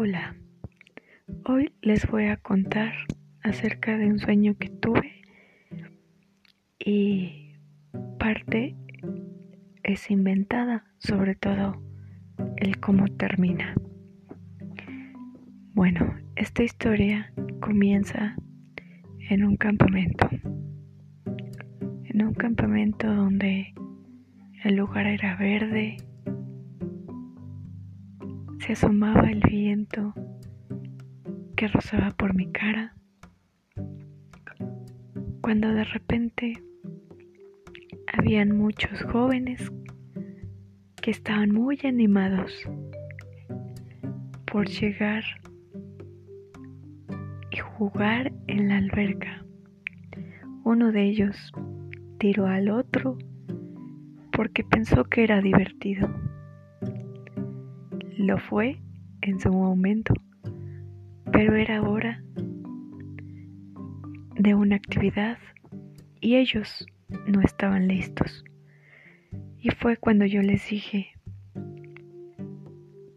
Hola, hoy les voy a contar acerca de un sueño que tuve y parte es inventada, sobre todo el cómo termina. Bueno, esta historia comienza en un campamento, en un campamento donde el lugar era verde, se asomaba el viento que rozaba por mi cara, cuando de repente habían muchos jóvenes que estaban muy animados por llegar y jugar en la alberca. Uno de ellos tiró al otro porque pensó que era divertido. Lo fue en su momento, pero era hora de una actividad y ellos no estaban listos. Y fue cuando yo les dije,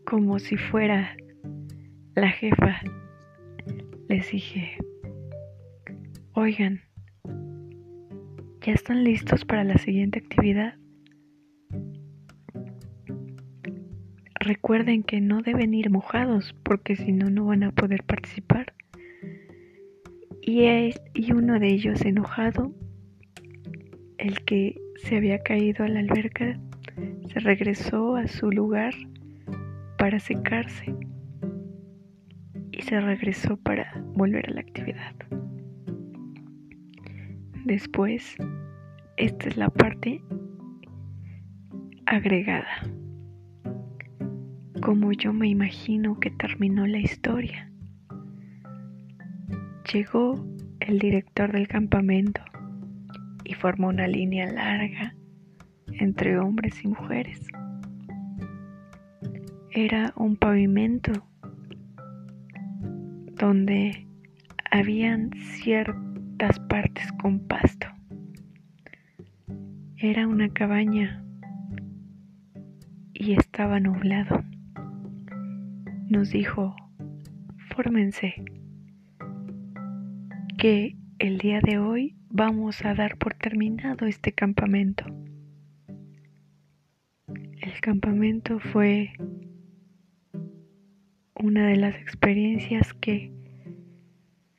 como si fuera la jefa, les dije, oigan, ¿ya están listos para la siguiente actividad? Recuerden que no deben ir mojados porque si no, no van a poder participar. Y, uno de ellos enojado, el que se había caído a la alberca, se regresó a su lugar para secarse y se regresó para volver a la actividad. Después, esta es la parte agregada como yo me imagino que terminó la historia. Llegó el director del campamento y formó una línea larga entre hombres y mujeres. Era un pavimento donde habían ciertas partes con pasto. Era una cabaña y estaba nublado nos dijo, fórmense, que el día de hoy vamos a dar por terminado este campamento. El campamento fue una de las experiencias que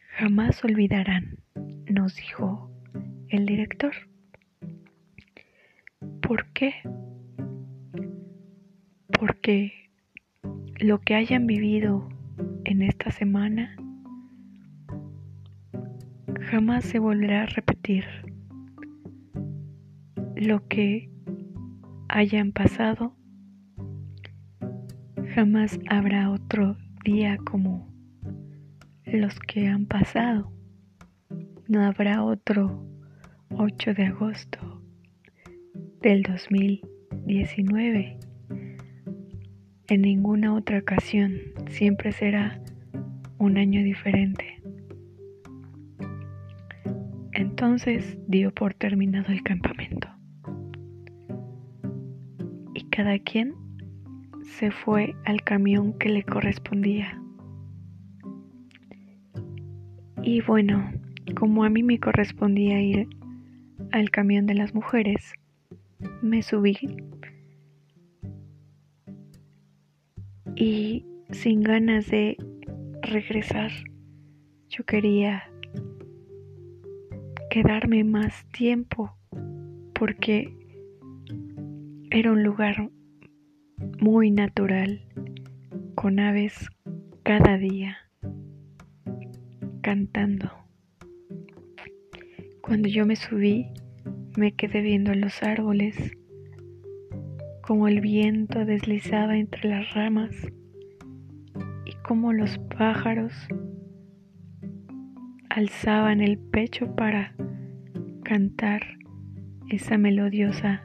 jamás olvidarán, nos dijo el director. ¿Por qué? Porque lo que hayan vivido en esta semana jamás se volverá a repetir. Lo que hayan pasado jamás habrá otro día como los que han pasado. No habrá otro 8 de agosto del 2019 en ninguna otra ocasión, siempre será un año diferente. Entonces dio por terminado el campamento. Y cada quien se fue al camión que le correspondía. Y bueno, como a mí me correspondía ir al camión de las mujeres, me subí y sin ganas de regresar. Yo quería quedarme más tiempo porque era un lugar muy natural con aves cada día cantando. Cuando yo me subí, me quedé viendo los árboles como el viento deslizaba entre las ramas y como los pájaros alzaban el pecho para cantar esa melodiosa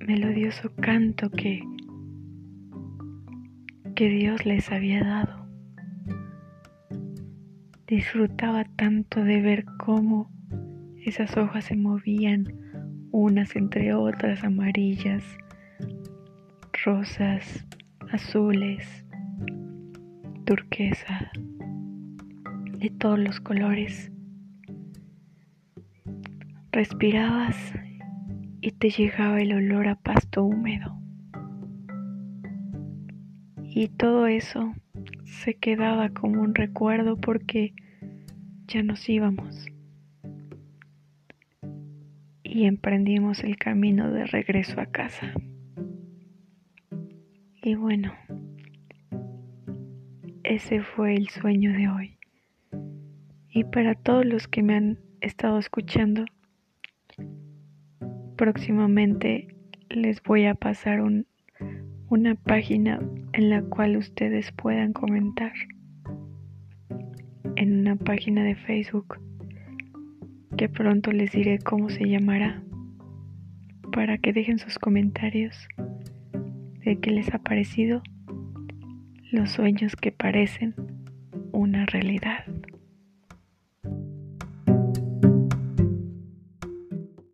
melodioso canto que que Dios les había dado. Disfrutaba tanto de ver cómo esas hojas se movían unas entre otras amarillas, rosas, azules, turquesa, de todos los colores. Respirabas y te llegaba el olor a pasto húmedo. Y todo eso se quedaba como un recuerdo porque ya nos íbamos. Y emprendimos el camino de regreso a casa. Y bueno, ese fue el sueño de hoy. Y para todos los que me han estado escuchando, próximamente les voy a pasar una página en la cual ustedes puedan comentar en una página de Facebook pronto les diré cómo se llamará para que dejen sus comentarios de qué les ha parecido los sueños que parecen una realidad.